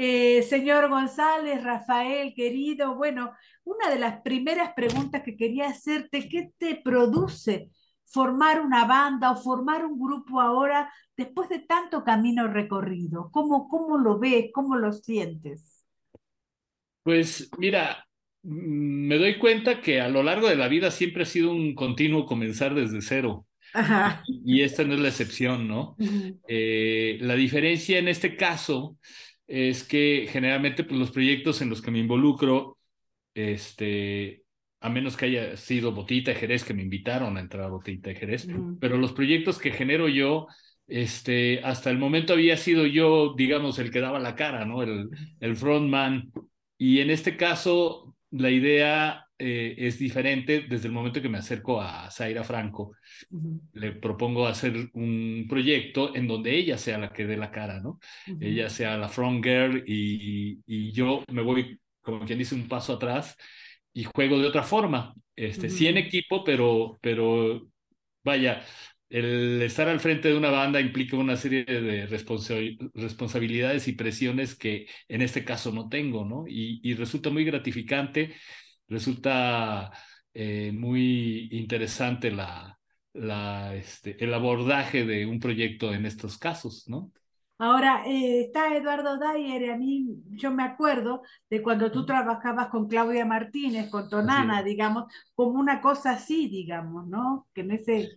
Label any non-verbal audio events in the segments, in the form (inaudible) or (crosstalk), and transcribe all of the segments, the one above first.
Eh, señor González, Rafael, querido, bueno, una de las primeras preguntas que quería hacerte, ¿qué te produce formar una banda o formar un grupo ahora después de tanto camino recorrido? ¿Cómo, cómo lo ves? ¿Cómo lo sientes? Pues mira, me doy cuenta que a lo largo de la vida siempre ha sido un continuo comenzar desde cero. Ajá. Y esta no es la excepción, ¿no? Eh, la diferencia en este caso es que generalmente pues, los proyectos en los que me involucro, este, a menos que haya sido Botita de Jerez, que me invitaron a entrar a Botita de Jerez, pero los proyectos que genero yo, este, hasta el momento había sido yo, digamos, el que daba la cara, ¿no? El, el frontman. Y en este caso, la idea eh, es diferente desde el momento que me acerco a Zaira Franco ujú, le propongo hacer un proyecto en donde ella sea la que dé la cara, ¿no? ujú, Ella sea la front girl y, y yo me voy, como quien dice, un paso atrás y juego de otra forma. Este, sí en equipo, pero, pero vaya, el estar al frente de una banda implica una serie de responsa responsabilidades y presiones que en este caso no tengo, ¿no? Y, y resulta muy gratificante, resulta eh, muy interesante la, la, este, el abordaje de un proyecto en estos casos, ¿no? Ahora, eh, está Eduardo Dyer, a mí yo me acuerdo de cuando tú trabajabas con Claudia Martínez, con. Tonana, digamos, como una cosa así, digamos, ¿no? Que en ese...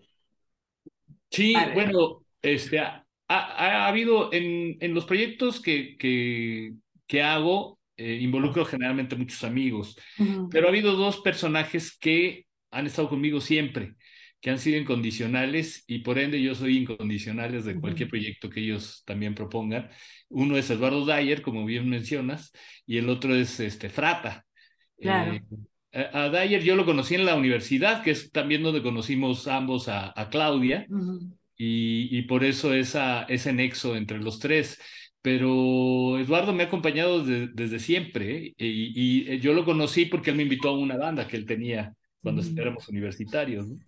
Sí, Vale. bueno, este, ha, ha- ha habido en, en los proyectos que, que, que hago, eh, involucro generalmente muchos amigos, pero ha habido dos personajes que han estado conmigo siempre, que han sido incondicionales y por ende yo soy incondicionales de cualquier proyecto que ellos también propongan. Uno es Eduardo Dyer, como bien mencionas, y el otro es este, Frata. Eh, Claro. a a Dyer yo lo conocí en la universidad, que es también donde conocimos ambos a, a Claudia y, y por eso esa, ese nexo entre los tres. Pero Eduardo me ha acompañado de- desde siempre ¿eh? y, y yo lo conocí porque él me invitó a una banda que él tenía cuando ujú. éramos universitarios, ¿no?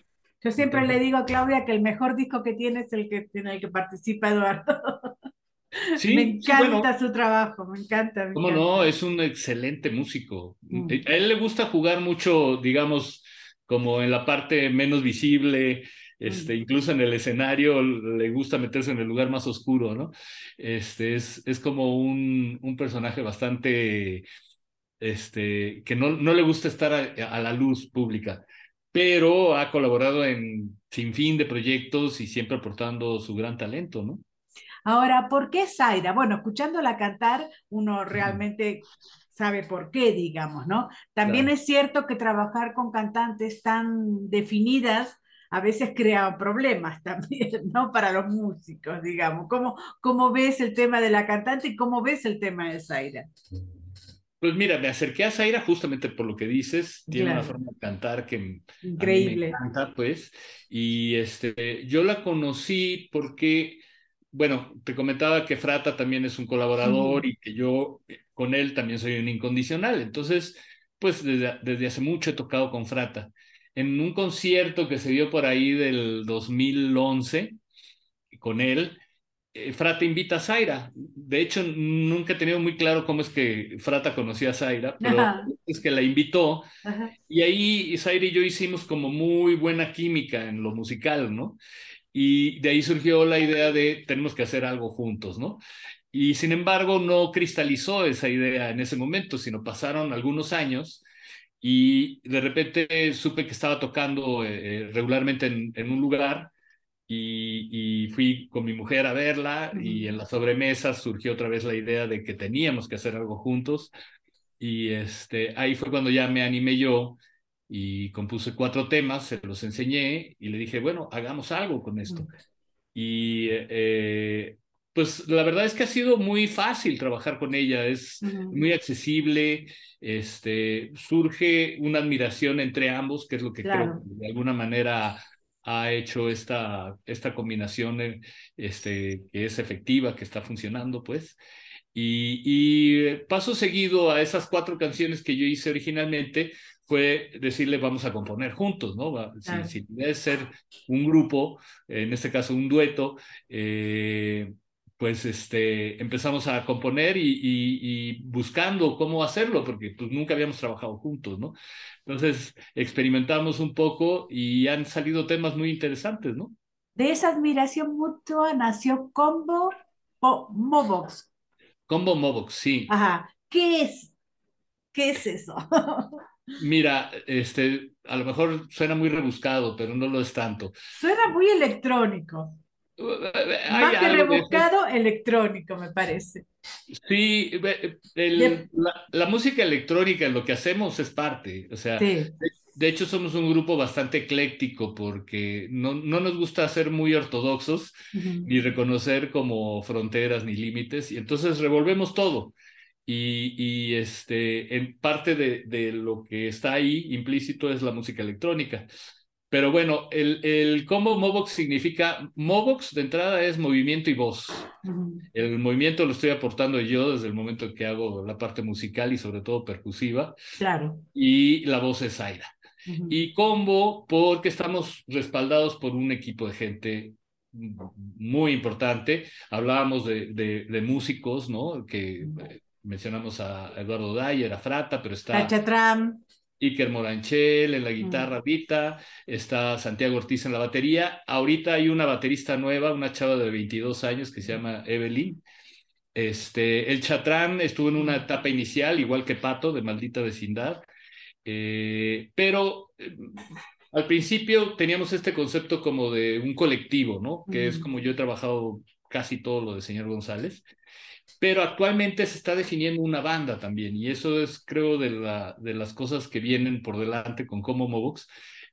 Yo siempre Entonces, le digo a Claudia que el mejor disco que tiene es el que, en el que participa Eduardo. (laughs) Me sí, sí, bueno, encanta su trabajo, me encanta, me cómo no, encanta. es un excelente músico. Mm, A él le gusta jugar mucho, digamos, como en la parte menos visible, este, incluso en el escenario le gusta meterse en el lugar más oscuro, ¿no? Este, es, es como un, un personaje bastante, este, que no, no le gusta estar a, a la luz pública, pero ha colaborado en sin fin de proyectos y siempre aportando su gran talento, ¿no? Ahora, ¿por qué Zaira? Bueno, escuchándola cantar, uno realmente sabe por qué, digamos, ¿no? También Claro. es cierto que trabajar con cantantes tan definidas a veces crea problemas también, (laughs) ¿no? Para los músicos, digamos. ¿Cómo, cómo ves el tema de la cantante y cómo ves el tema de Zaira? Pues mira, me acerqué a Zaira justamente por lo que dices, tiene una forma de cantar que a mí me increíble. encanta, pues, y este, yo la conocí porque, bueno, te comentaba que Frata también es un colaborador y que yo eh, con él también soy un incondicional, entonces, pues desde, desde hace mucho he tocado con Frata. En un concierto que se dio por ahí del 2011 con él, eh, Frata invita a Zaira. De hecho, nunca he tenido muy claro cómo es que Frata conocía a Zaira, pero Ajá, es que la invitó ajá, y ahí Zaira y yo hicimos como muy buena química en lo musical, ¿no? Y de ahí surgió la idea de tenemos que hacer algo juntos, ¿no? Y sin embargo, no cristalizó esa idea en ese momento, sino pasaron algunos años y de repente supe que estaba tocando eh, regularmente en, en un lugar y, y, fui con mi mujer a verla y en la sobremesa surgió otra vez la idea de que teníamos que hacer algo juntos y este, ahí fue cuando ya me animé yo y compuse cuatro temas, se los enseñé y le dije, bueno, hagamos algo con esto. Y eh, pues la verdad es que ha sido muy fácil trabajar con ella, es ujú. muy accesible, este, surge una admiración entre ambos, que es lo que creo que Claro. de alguna manera ha hecho esta, esta combinación eh, este, que es efectiva, que está funcionando, pues. Y, y paso seguido a esas cuatro canciones que yo hice originalmente fue decirle vamos a componer juntos, ¿no? Si, Claro. si debe ser un grupo, en este caso un dueto, eh, pues este, empezamos a componer y, y, buscando cómo hacerlo, porque pues nunca habíamos trabajado juntos, ¿no? Entonces experimentamos un poco y han salido temas muy interesantes, ¿no? De esa admiración mutua nació Combo Mobox. Combo Mobox, sí. Ajá. ¿Qué es? ¿Qué es eso? (laughs) Mira, este, a lo mejor suena muy rebuscado, pero no lo es tanto. Suena muy electrónico. Más que rebuscado, electrónico, me parece. Sí, el, la, música electrónica, lo que hacemos es parte. O sea, de, hecho somos un grupo bastante ecléctico porque no, no nos gusta ser muy ortodoxos ni reconocer como fronteras ni límites y entonces revolvemos todo. Y, y, este, en parte de, de, lo que está ahí implícito es la música electrónica. Pero bueno, el, el combo Mobox significa, Mobox de entrada es movimiento y voz. El movimiento lo estoy aportando yo desde el momento en que hago la parte musical y sobre todo percusiva. Claro. Y la voz es Aida. Y combo porque estamos respaldados por un equipo de gente muy importante. Hablábamos de, de, de músicos, ¿no? Que mencionamos a Eduardo Dyer, a Frata, pero está... Iker Moranchel en la guitarra, Vita, está Santiago Ortiz en la batería. Ahorita hay una baterista nueva, una chava de 22 años que se llama Evelyn. Este, el Chatrán estuvo en una etapa inicial, igual que Pato, de Maldita Vecindad. Eh, pero eh, al principio teníamos este concepto como de un colectivo, ¿no? Que es como yo he trabajado casi todo lo de señor González pero actualmente se está definiendo una banda también, y eso es, creo, de, la, de las cosas que vienen por delante con Como Mobox,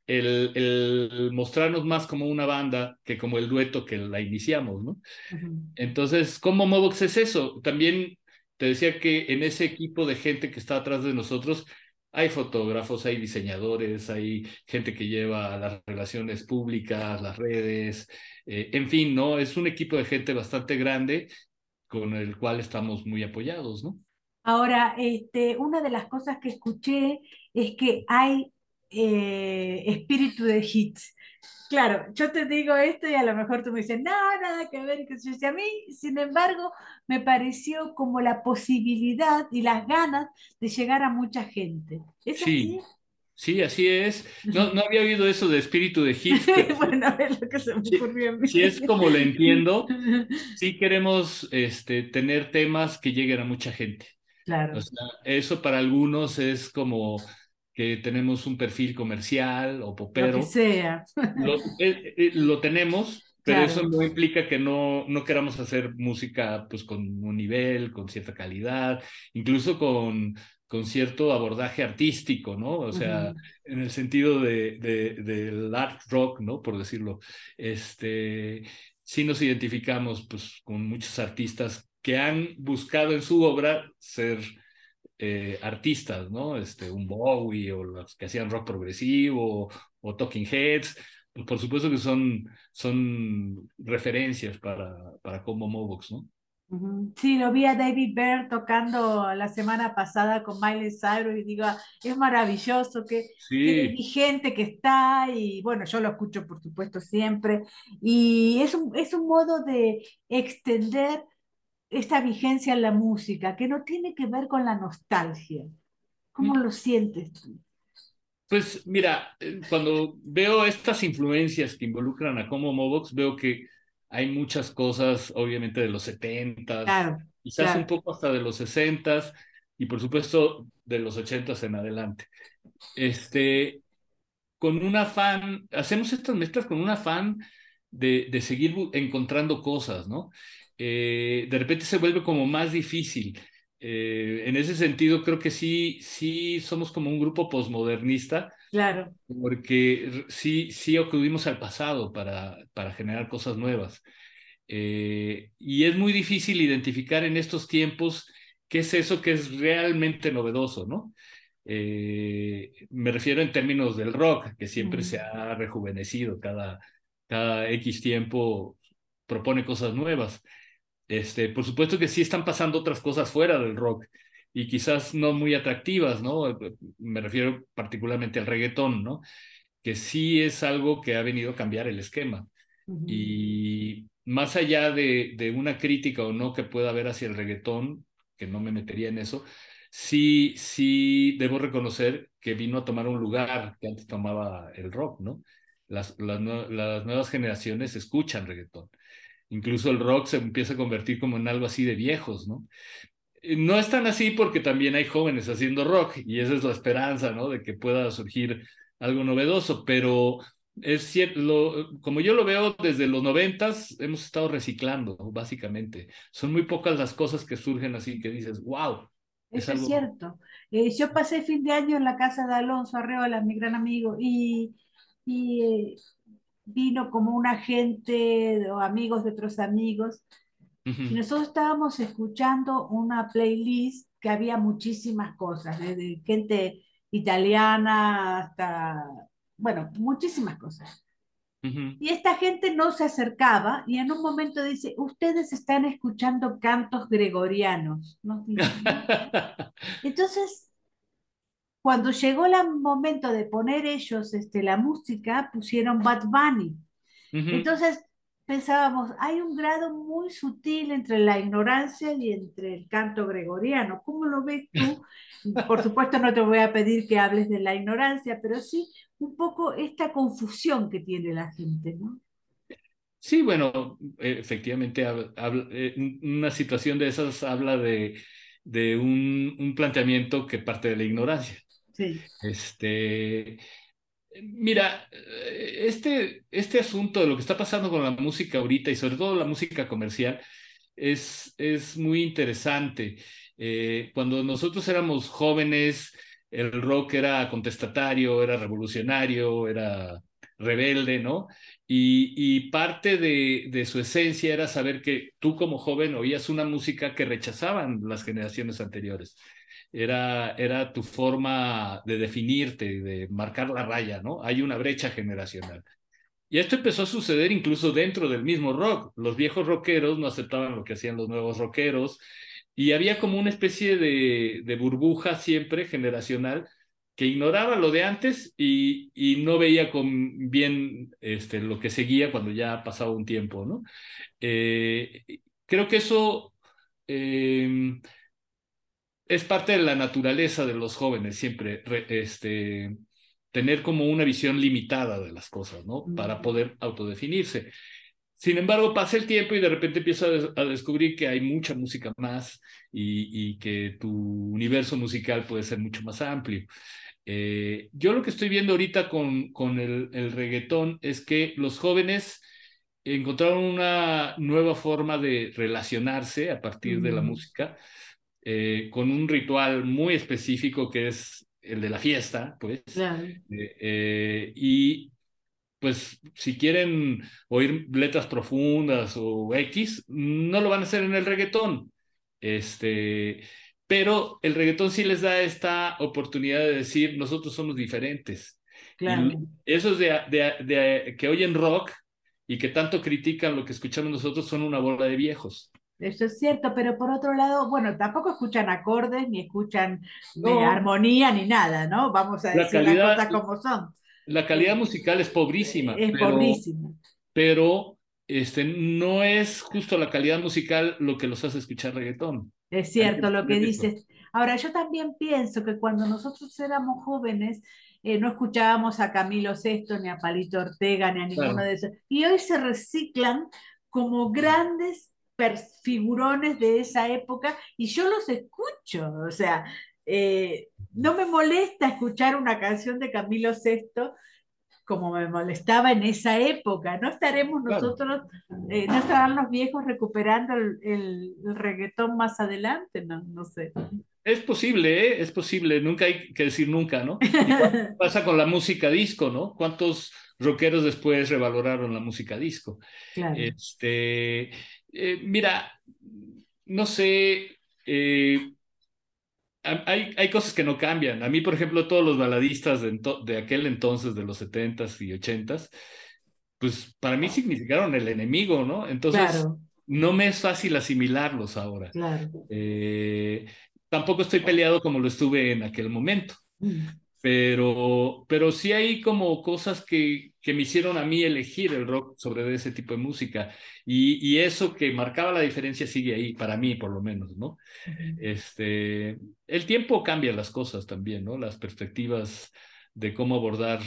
el, el, mostrarnos más como una banda que como el dueto que la iniciamos, ¿no? Entonces, Como Mobox es eso, también te decía que en ese equipo de gente que está atrás de nosotros, hay fotógrafos, hay diseñadores, hay gente que lleva las relaciones públicas, las redes, eh, en fin, ¿no? Es un equipo de gente bastante grande con el cual estamos muy apoyados, ¿no? Ahora, este, una de las cosas que escuché es que hay eh, espíritu de hits. Claro, yo te digo esto y a lo mejor tú me dices, no, nada que ver, que yo a mí, sin embargo, me pareció como la posibilidad y las ganas de llegar a mucha gente. ¿Es sí. Así? Sí, así es. No, no había oído eso de espíritu de hit. (laughs) bueno, ver lo que se me ocurrió a mí. Si es como lo entiendo, (laughs) sí queremos este, tener temas que lleguen a mucha gente. Claro. O sea, eso para algunos es como que tenemos un perfil comercial o popero. Lo que sea. Lo, eh, eh, lo tenemos, pero eso no implica que no, no queramos hacer música pues con un nivel, con cierta calidad, incluso con con cierto abordaje artístico, ¿no? O sea, en el sentido de, de, del art rock, ¿no? Por decirlo. Este, sí nos identificamos pues, con muchos artistas que han buscado en su obra ser eh, artistas, ¿no? Este, un Bowie o los que hacían rock progresivo o, Talking Heads. Pues, por supuesto que son, son referencias para, para Como Mobox, ¿no? Sí, lo vi a David Byrne tocando la semana pasada con Miley Cyrus y digo, es maravilloso, que, vigente que está y bueno, yo lo escucho por supuesto siempre y es un, es un modo de extender esta vigencia en la música que no tiene que ver con la nostalgia. ¿Cómo mm. lo sientes tú? Pues mira, eh, cuando veo estas influencias que involucran a Como Mobox, veo que hay muchas cosas, obviamente, de los 70, quizás un poco hasta de los 60 y por supuesto de los 80 en adelante. Este, con un afán, hacemos estas mezclas con un afán de, de seguir encontrando cosas, ¿no? Eh, de repente se vuelve como más difícil. Eh, en ese sentido, creo que sí, sí somos como un grupo posmodernista Claro. Porque sí, sí acudimos al pasado para, para generar cosas nuevas. Eh, y es muy difícil identificar en estos tiempos qué es eso que es realmente novedoso, ¿no? Eh, me refiero en términos del rock, que siempre se ha rejuvenecido, cada, cada X tiempo propone cosas nuevas. Este, por supuesto que sí están pasando otras cosas fuera del rock y quizás no muy atractivas, ¿no? Me refiero particularmente al reggaetón, ¿no? Que sí es algo que ha venido a cambiar el esquema. Y más allá de, de una crítica o no que pueda haber hacia el reggaetón, que no me metería en eso, sí, sí debo reconocer que vino a tomar un lugar que antes tomaba el rock, ¿no? Las, las, las, nuevas generaciones escuchan reggaetón. Incluso el rock se empieza a convertir como en algo así de viejos, ¿no? No es tan así porque también hay jóvenes haciendo rock y esa es la esperanza, ¿no? De que pueda surgir algo novedoso, pero es cierto, como yo lo veo desde los noventas, hemos estado reciclando, básicamente. Son muy pocas las cosas que surgen así que dices, wow. Eso es, cierto. Eh, yo pasé fin de año en la casa de Alonso Arreola, mi gran amigo, y, y eh, vino como una gente o amigos de otros amigos. Y nosotros estábamos escuchando una playlist que había muchísimas cosas, desde gente italiana hasta bueno, muchísimas cosas. Y esta gente no se acercaba y en un momento dice, ustedes están escuchando cantos gregorianos. (laughs) Entonces, cuando llegó el momento de poner ellos este, la música, pusieron Bad Bunny. Entonces, pensábamos, hay un grado muy sutil entre la ignorancia y entre el canto gregoriano. ¿Cómo lo ves tú? (laughs) Por supuesto no te voy a pedir que hables de la ignorancia, pero sí un poco esta confusión que tiene la gente, ¿no? Sí, bueno, efectivamente, eh, una situación de esas habla de, de un, un, planteamiento que parte de la ignorancia. Este, Mira, este, este asunto de lo que está pasando con la música ahorita y sobre todo la música comercial es, es muy interesante. Eh, cuando nosotros éramos jóvenes, el rock era contestatario, era revolucionario, era rebelde, ¿no? Y, y parte de, de, su esencia era saber que tú como joven oías una música que rechazaban las generaciones anteriores era, era tu forma de definirte, de marcar la raya, ¿no? Hay una brecha generacional. Y esto empezó a suceder incluso dentro del mismo rock. Los viejos rockeros no aceptaban lo que hacían los nuevos rockeros y había como una especie de, de burbuja siempre generacional que ignoraba lo de antes y, y, no veía con bien este, lo que seguía cuando ya pasaba un tiempo, ¿no? Eh, creo que eso eh, es parte de la naturaleza de los jóvenes siempre, este, tener como una visión limitada de las cosas, ¿no? Para poder autodefinirse. Sin embargo, pasa el tiempo y de repente empieza a, descubrir que hay mucha música más y, que tu universo musical puede ser mucho más amplio. Eh, yo lo que estoy viendo ahorita con, con el, el reggaetón es que los jóvenes encontraron una nueva forma de relacionarse a partir de la música eh, con un ritual muy específico que es el de la fiesta, pues. Eh, eh, y pues si quieren oír letras profundas o X, no lo van a hacer en el reggaetón. Este, pero el reggaetón sí les da esta oportunidad de decir, nosotros somos diferentes. Claro. esos de, de, de, que oyen rock y que tanto critican lo que escuchamos nosotros son una bola de viejos. Eso es cierto, pero por otro lado, bueno, tampoco escuchan acordes, ni escuchan armonía, ni nada, ¿no? Vamos a decir las cosas como son. La calidad musical es pobrísima. Es pobrísima. Pero este, no es justo la calidad musical lo que los hace escuchar reggaetón. Es cierto lo que dices. Ahora, yo también pienso que cuando nosotros éramos jóvenes, eh, no escuchábamos a Camilo Sesto, ni a Palito Ortega, ni a ninguno de esos. Y hoy se reciclan como grandes figurones de esa época y yo los escucho, o sea, eh, no me molesta escuchar una canción de Camilo VI como me molestaba en esa época. No estaremos nosotros, eh, no estarán los viejos recuperando el, reggaetón más adelante, no, no sé. Es posible, ¿eh? es posible, nunca hay que decir nunca, ¿no? (laughs) pasa con la música disco, ¿no? ¿Cuántos rockeros después revaloraron la música disco? Claro. Este, eh, mira, no sé, eh, hay, hay, cosas que no cambian. A mí, por ejemplo, todos los baladistas de, de aquel entonces, de los 70s y 80s, pues para mí significaron el enemigo, ¿no? Entonces, no me es fácil asimilarlos ahora. Eh, tampoco estoy peleado como lo estuve en aquel momento. Pero, pero sí hay como cosas que, que me hicieron a mí elegir el rock sobre ese tipo de música. Y, y eso que marcaba la diferencia sigue ahí, para mí por lo menos, ¿no? este, el tiempo cambia las cosas también, ¿no? Las perspectivas de cómo abordar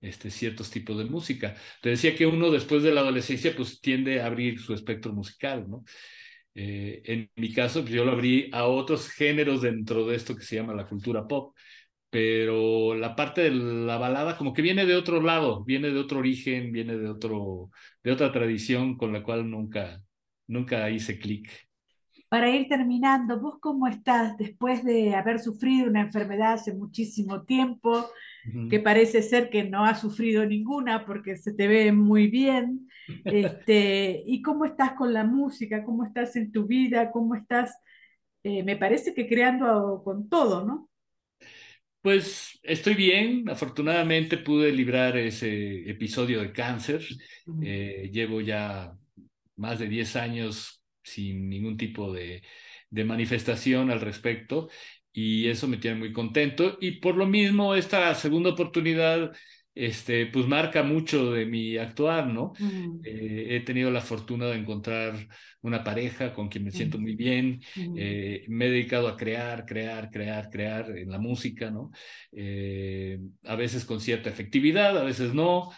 este, ciertos tipos de música. Te decía que uno después de la adolescencia pues tiende a abrir su espectro musical, ¿no? Eh, en mi caso, pues, yo lo abrí a otros géneros dentro de esto que se llama la cultura pop, pero la parte de la balada como que viene de otro lado, viene de otro origen, viene de, otro, de otra tradición con la cual nunca, nunca hice clic. Para ir terminando, ¿vos cómo estás después de haber sufrido una enfermedad hace muchísimo tiempo? que parece ser que no has sufrido ninguna porque se te ve muy bien. Este, ¿Y cómo estás con la música? ¿Cómo estás en tu vida? ¿Cómo estás? Eh, me parece que creando con todo, ¿no? Pues estoy bien, afortunadamente pude librar ese episodio de cáncer. Eh, llevo ya más de 10 años sin ningún tipo de, de manifestación al respecto y eso me tiene muy contento. Y por lo mismo, esta segunda oportunidad, este, pues marca mucho de mi actuar, ¿no? Eh, he tenido la fortuna de encontrar una pareja con quien me siento muy bien. Eh, me he dedicado a crear, crear, crear, crear en la música, ¿no? Eh, a veces con cierta efectividad, a veces no.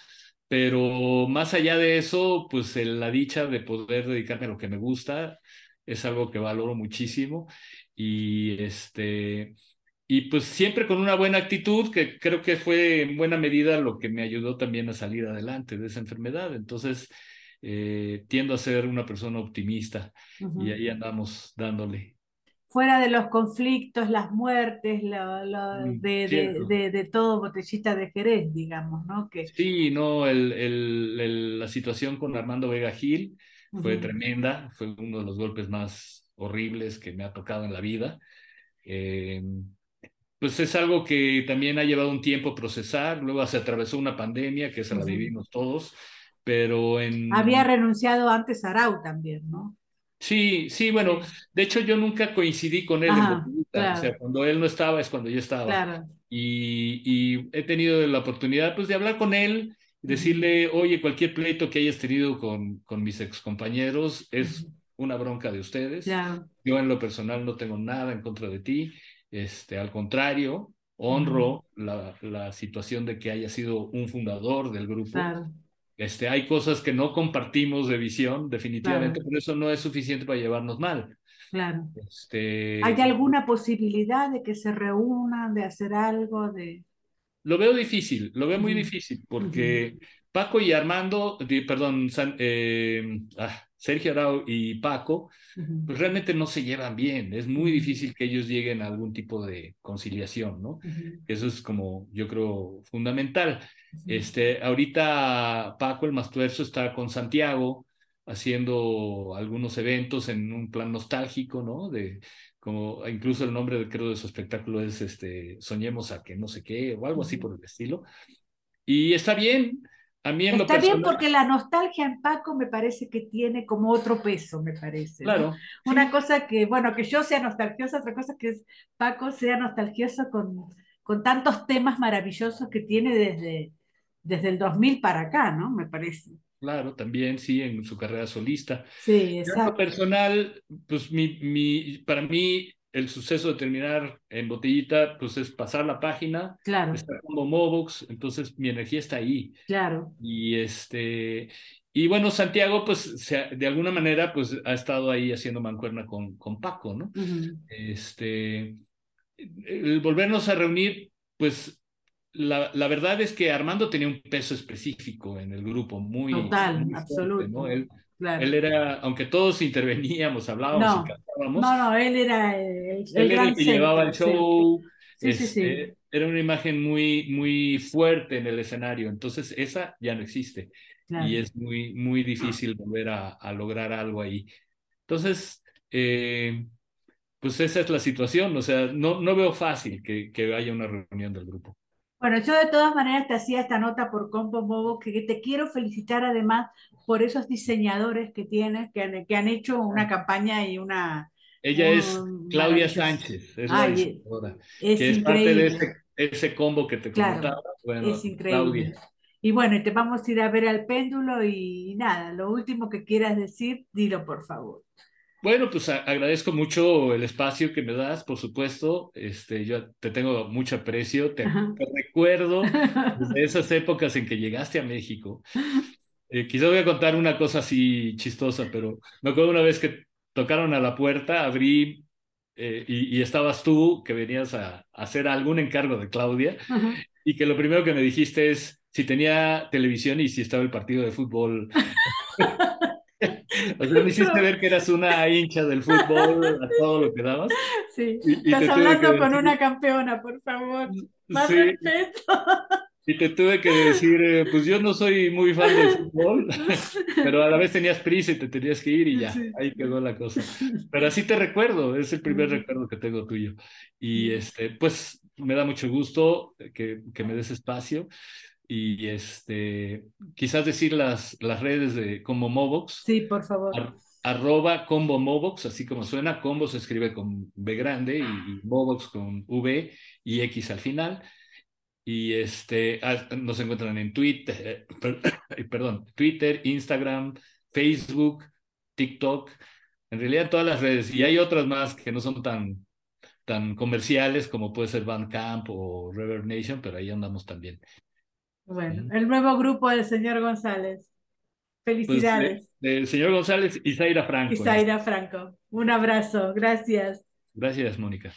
Pero más allá de eso, pues la dicha de poder dedicarme a lo que me gusta es algo que valoro muchísimo y este y pues siempre con una buena actitud que creo que fue en buena medida lo que me ayudó también a salir adelante de esa enfermedad. Entonces eh, tiendo a ser una persona optimista y ahí andamos dándole. Fuera de los conflictos las muertes mm, de, de, todo botellita de Jerez digamos no que sí no el, el, la situación con Armando Vega Gil fue tremenda fue uno de los golpes más horribles que me ha tocado en la vida. Eh, pues es algo que también ha llevado un tiempo procesar, luego se atravesó una pandemia, que esa la vivimos todos, pero en... Había renunciado antes Arau también, ¿no? Sí, sí, bueno, de hecho yo nunca coincidí con él en o sea, cuando él no estaba es cuando yo estaba. Claro. Y, y, he tenido la oportunidad pues de hablar con él, decirle, oye, cualquier pleito que hayas tenido con, con mis excompañeros es una bronca de ustedes. Yo en lo personal no tengo nada en contra de ti. Este, al contrario, honro la, la, situación de que haya sido un fundador del grupo. Este, hay cosas que no compartimos de visión, definitivamente, pero eso no es suficiente para llevarnos mal. Claro. Este... ¿Hay alguna posibilidad de que se reúnan, de hacer algo? De... Lo veo difícil, lo veo muy difícil, porque Paco y Armando, perdón, eh, ah, Sergio Arau y Paco, pues realmente no se llevan bien. Es muy difícil que ellos lleguen a algún tipo de conciliación, ¿no? Eso es como, yo creo, fundamental. Este, ahorita Paco, el Mastuerzo, está con Santiago haciendo algunos eventos en un plan nostálgico, ¿no? De, como incluso el nombre de, creo de su espectáculo es este Soñemos a que no sé qué o algo así por el estilo. Y está bien, Está bien porque la nostalgia en Paco me parece que tiene como otro peso, me parece. Claro. Una cosa que, bueno, que yo sea nostalgiosa, otra cosa que es Paco sea nostalgioso con, con tantos temas maravillosos que tiene desde, desde el 2000 para acá, ¿no? Me parece. Claro, también sí, en su carrera solista. Sí, exacto. personal, pues mi, mi, para mí el suceso de terminar en botellita, pues es pasar la página, claro. estar como Mobox, entonces mi energía está ahí. Claro. Y este, y bueno, Santiago, pues de alguna manera, pues ha estado ahí haciendo mancuerna con, con Paco, ¿no? Este, el volvernos a reunir, pues la, la, verdad es que Armando tenía un peso específico en el grupo, muy. Total, absoluto. ¿no? Él, él era, aunque todos interveníamos, hablábamos y cantábamos. No, no, él era el, el que llevaba el show. Sí, sí, sí, este, era una imagen muy, muy fuerte en el escenario. Entonces, esa ya no existe. Y es muy, muy difícil volver a, a lograr algo ahí. Entonces, eh, pues esa es la situación. O sea, no, no veo fácil que, que haya una reunión del grupo. Bueno, yo de todas maneras te hacía esta nota por Compo Bobo, que te quiero felicitar además por esos diseñadores que tienes, que han, que han hecho una campaña y una... Ella es Claudia Sánchez, es la diseñadora, es que es parte de ese, ese, combo que te comentaba. Bueno, es increíble. Y bueno, y te vamos a ir a ver al péndulo y nada, lo último que quieras decir, dilo por favor. Bueno, pues agradezco mucho el espacio que me das, por supuesto. Este, yo te tengo mucho aprecio, te, recuerdo (laughs) de esas épocas en que llegaste a México. Eh, quizás voy a contar una cosa así chistosa, pero me acuerdo una vez que tocaron a la puerta, abrí eh, y, estabas tú, que venías a, hacer algún encargo de Claudia, y que lo primero que me dijiste es si tenía televisión y si estaba el partido de fútbol. (laughs) o sea, me hiciste ver que eras una hincha del fútbol a todo lo que dabas. Sí, estás hablando con una campeona, por favor. Más respeto. Y te tuve que decir, eh, pues yo no soy muy fan del fútbol, (laughs) pero a la vez tenías prisa y te tenías que ir y ya, ahí quedó la cosa. (laughs) Pero así te recuerdo, es el primer recuerdo que tengo tuyo. Y este, pues me da mucho gusto que, que me des espacio y este, quizás decir las, las redes de Combo Mobox. Sí, por favor. arroba Combo Mobox, así como suena, Combo se escribe con B grande y, y Mobox con V y X al final y este, ah, nos encuentran en Twitter, eh, (clears throat) (clears throat) perdón, Twitter, Instagram, Facebook, TikTok, en realidad todas las redes. Y hay otras más que no son tan, tan comerciales como puede ser Bandcamp o Reverb Nation, pero ahí andamos también. Bueno, el nuevo grupo del señor González. Pues, Felicidades. el señor González y Zaira Franco. Y Zaira Franco. Un abrazo. Gracias. Gracias, Mónica.